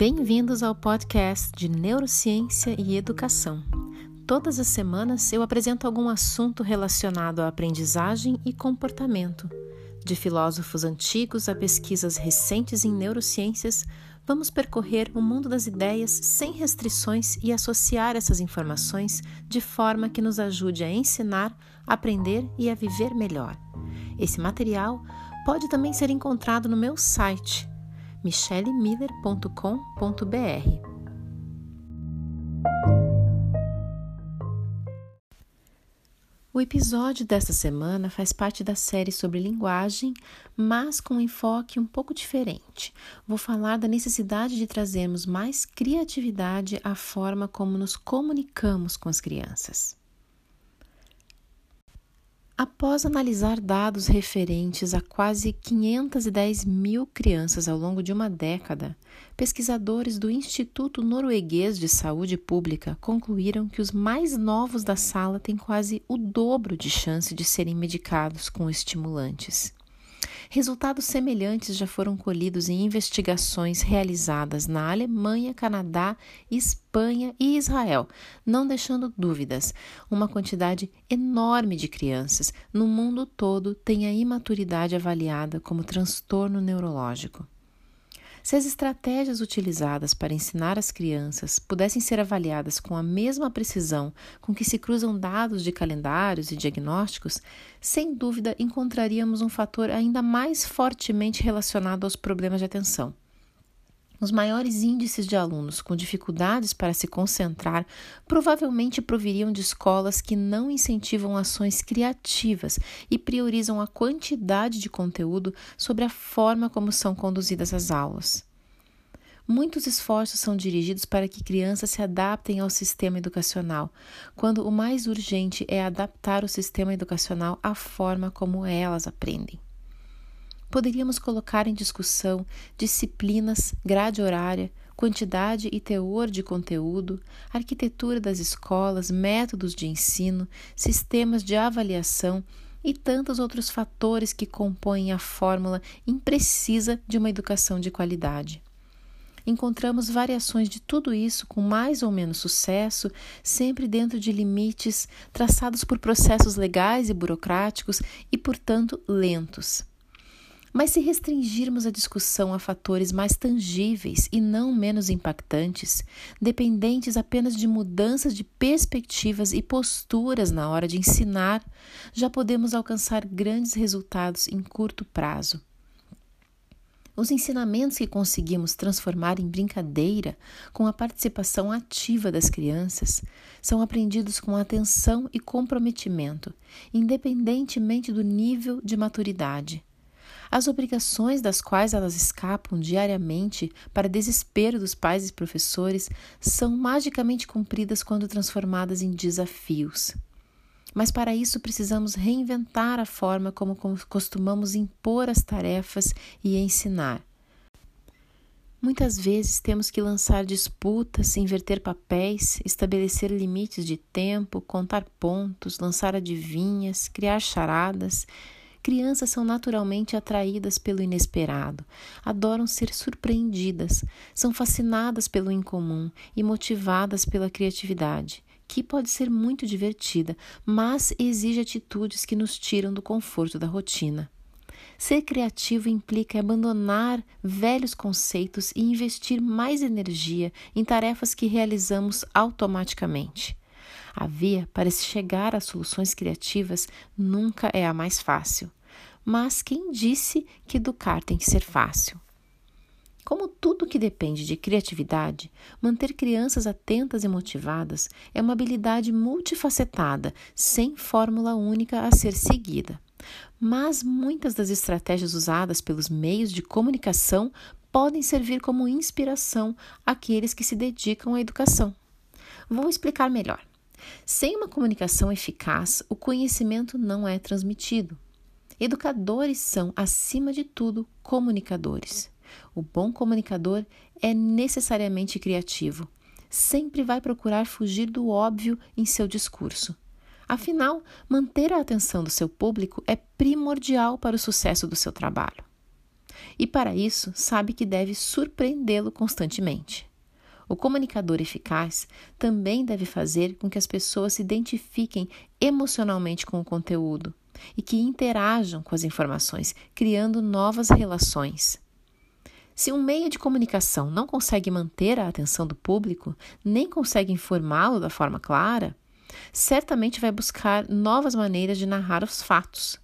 Bem-vindos ao podcast de Neurociência e Educação. Todas as semanas eu apresento algum assunto relacionado à aprendizagem e comportamento. De filósofos antigos a pesquisas recentes em neurociências, vamos percorrer o mundo das ideias sem restrições e associar essas informações de forma que nos ajude a ensinar, aprender e a viver melhor. Esse material pode também ser encontrado no meu site michellemiller.com.br. O episódio desta semana faz parte da série sobre linguagem, mas com um enfoque um pouco diferente. Vou falar da necessidade de trazermos mais criatividade à forma como nos comunicamos com as crianças. Após analisar dados referentes a quase 510 mil crianças ao longo de uma década, pesquisadores do Instituto Norueguês de Saúde Pública concluíram que os mais novos da sala têm quase o dobro de chance de serem medicados com estimulantes. Resultados semelhantes já foram colhidos em investigações realizadas na Alemanha, Canadá, Espanha e Israel, não deixando dúvidas. Uma quantidade enorme de crianças no mundo todo tem a imaturidade avaliada como transtorno neurológico. Se as estratégias utilizadas para ensinar as crianças pudessem ser avaliadas com a mesma precisão com que se cruzam dados de calendários e diagnósticos, sem dúvida encontraríamos um fator ainda mais fortemente relacionado aos problemas de atenção. Os maiores índices de alunos com dificuldades para se concentrar provavelmente proviriam de escolas que não incentivam ações criativas e priorizam a quantidade de conteúdo sobre a forma como são conduzidas as aulas. Muitos esforços são dirigidos para que crianças se adaptem ao sistema educacional, quando o mais urgente é adaptar o sistema educacional à forma como elas aprendem poderíamos colocar em discussão disciplinas, grade horária, quantidade e teor de conteúdo, arquitetura das escolas, métodos de ensino, sistemas de avaliação e tantos outros fatores que compõem a fórmula imprecisa de uma educação de qualidade. Encontramos variações de tudo isso com mais ou menos sucesso, sempre dentro de limites traçados por processos legais e burocráticos e, portanto, lentos. Mas se restringirmos a discussão a fatores mais tangíveis e não menos impactantes, dependentes apenas de mudanças de perspectivas e posturas na hora de ensinar, já podemos alcançar grandes resultados em curto prazo. Os ensinamentos que conseguimos transformar em brincadeira com a participação ativa das crianças são aprendidos com atenção e comprometimento, independentemente do nível de maturidade. As obrigações das quais elas escapam diariamente, para desespero dos pais e professores, são magicamente cumpridas quando transformadas em desafios. Mas para isso precisamos reinventar a forma como costumamos impor as tarefas e ensinar. Muitas vezes temos que lançar disputas, inverter papéis, estabelecer limites de tempo, contar pontos, lançar adivinhas, criar charadas Crianças são naturalmente atraídas pelo inesperado, adoram ser surpreendidas, são fascinadas pelo incomum e motivadas pela criatividade, que pode ser muito divertida, mas exige atitudes que nos tiram do conforto da rotina. Ser criativo implica abandonar velhos conceitos e investir mais energia em tarefas que realizamos automaticamente. A via para se chegar a soluções criativas nunca é a mais fácil. Mas quem disse que educar tem que ser fácil? Como tudo que depende de criatividade, manter crianças atentas e motivadas é uma habilidade multifacetada, sem fórmula única a ser seguida. Mas muitas das estratégias usadas pelos meios de comunicação podem servir como inspiração àqueles que se dedicam à educação. Vou explicar melhor. Sem uma comunicação eficaz, o conhecimento não é transmitido. Educadores são, acima de tudo, comunicadores. O bom comunicador é necessariamente criativo. Sempre vai procurar fugir do óbvio em seu discurso. Afinal, manter a atenção do seu público é primordial para o sucesso do seu trabalho. e, para isso, sabe que deve surpreendê-lo constantemente. O comunicador eficaz também deve fazer com que as pessoas se identifiquem emocionalmente com o conteúdo e que interajam com as informações, criando novas relações. Se um meio de comunicação não consegue manter a atenção do público, nem consegue informá-lo da forma clara, certamente vai buscar novas maneiras de narrar os fatos,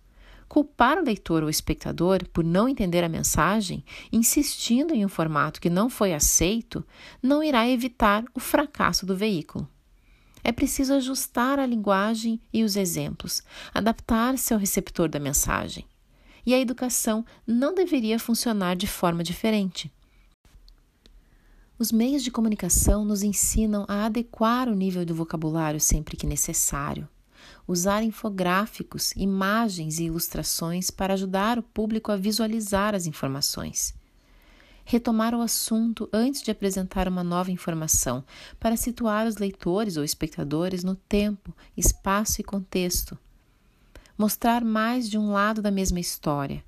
Culpar o leitor ou espectador por não entender a mensagem, insistindo em um formato que não foi aceito, não irá evitar o fracasso do veículo. É preciso ajustar a linguagem e os exemplos, adaptar-se ao receptor da mensagem. E a educação não deveria funcionar de forma diferente. Os meios de comunicação nos ensinam a adequar o nível do vocabulário sempre que necessário usar infográficos, imagens e ilustrações para ajudar o público a visualizar as informações. Retomar o assunto antes de apresentar uma nova informação, para situar os leitores ou espectadores no tempo, espaço e contexto. Mostrar mais de um lado da mesma história.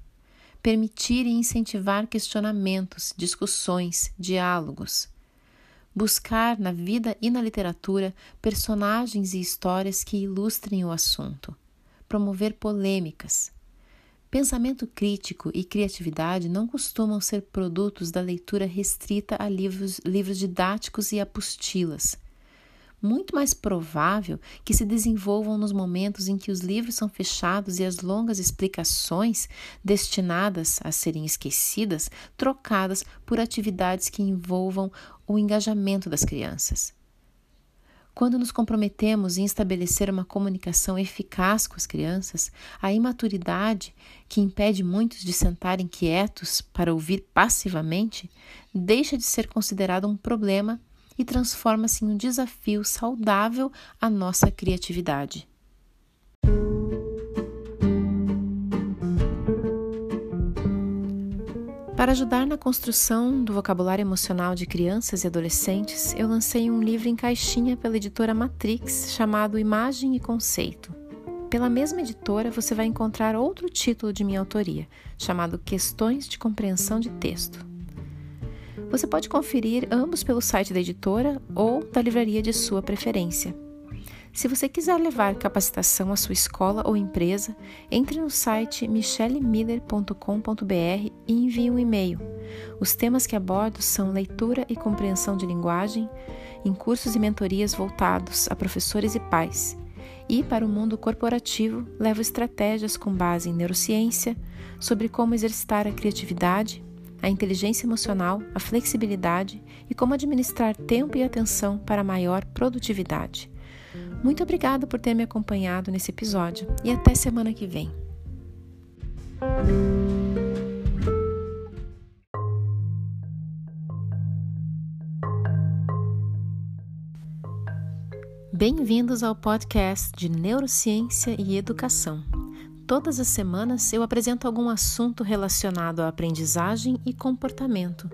Permitir e incentivar questionamentos, discussões, diálogos buscar na vida e na literatura personagens e histórias que ilustrem o assunto, promover polêmicas. Pensamento crítico e criatividade não costumam ser produtos da leitura restrita a livros, livros didáticos e apostilas muito mais provável que se desenvolvam nos momentos em que os livros são fechados e as longas explicações, destinadas a serem esquecidas, trocadas por atividades que envolvam o engajamento das crianças. Quando nos comprometemos em estabelecer uma comunicação eficaz com as crianças, a imaturidade, que impede muitos de sentarem quietos para ouvir passivamente, deixa de ser considerada um problema e transforma-se em um desafio saudável à nossa criatividade. Para ajudar na construção do vocabulário emocional de crianças e adolescentes, eu lancei um livro em caixinha pela editora Matrix chamado Imagem e Conceito. Pela mesma editora, você vai encontrar outro título de minha autoria, chamado Questões de Compreensão de Texto. Você pode conferir ambos pelo site da editora ou da livraria de sua preferência. Se você quiser levar capacitação à sua escola ou empresa, entre no site michellemiller.com.br e envie um e-mail. Os temas que abordo são leitura e compreensão de linguagem, em cursos e mentorias voltados a professores e pais. E para o mundo corporativo, levo estratégias com base em neurociência, sobre como exercitar a criatividade, a inteligência emocional, a flexibilidade e como administrar tempo e atenção para maior produtividade. Muito obrigada por ter me acompanhado nesse episódio e até semana que vem. Bem-vindos ao podcast de Neurociência e Educação. Todas as semanas eu apresento algum assunto relacionado à aprendizagem e comportamento.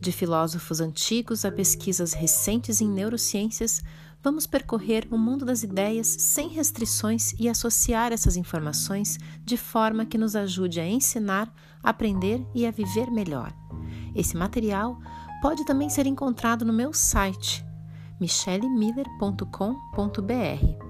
De filósofos antigos a pesquisas recentes em neurociências, vamos percorrer o mundo das ideias sem restrições e associar essas informações de forma que nos ajude a ensinar, aprender e a viver melhor. Esse material pode também ser encontrado no meu site michellemiller.com.br.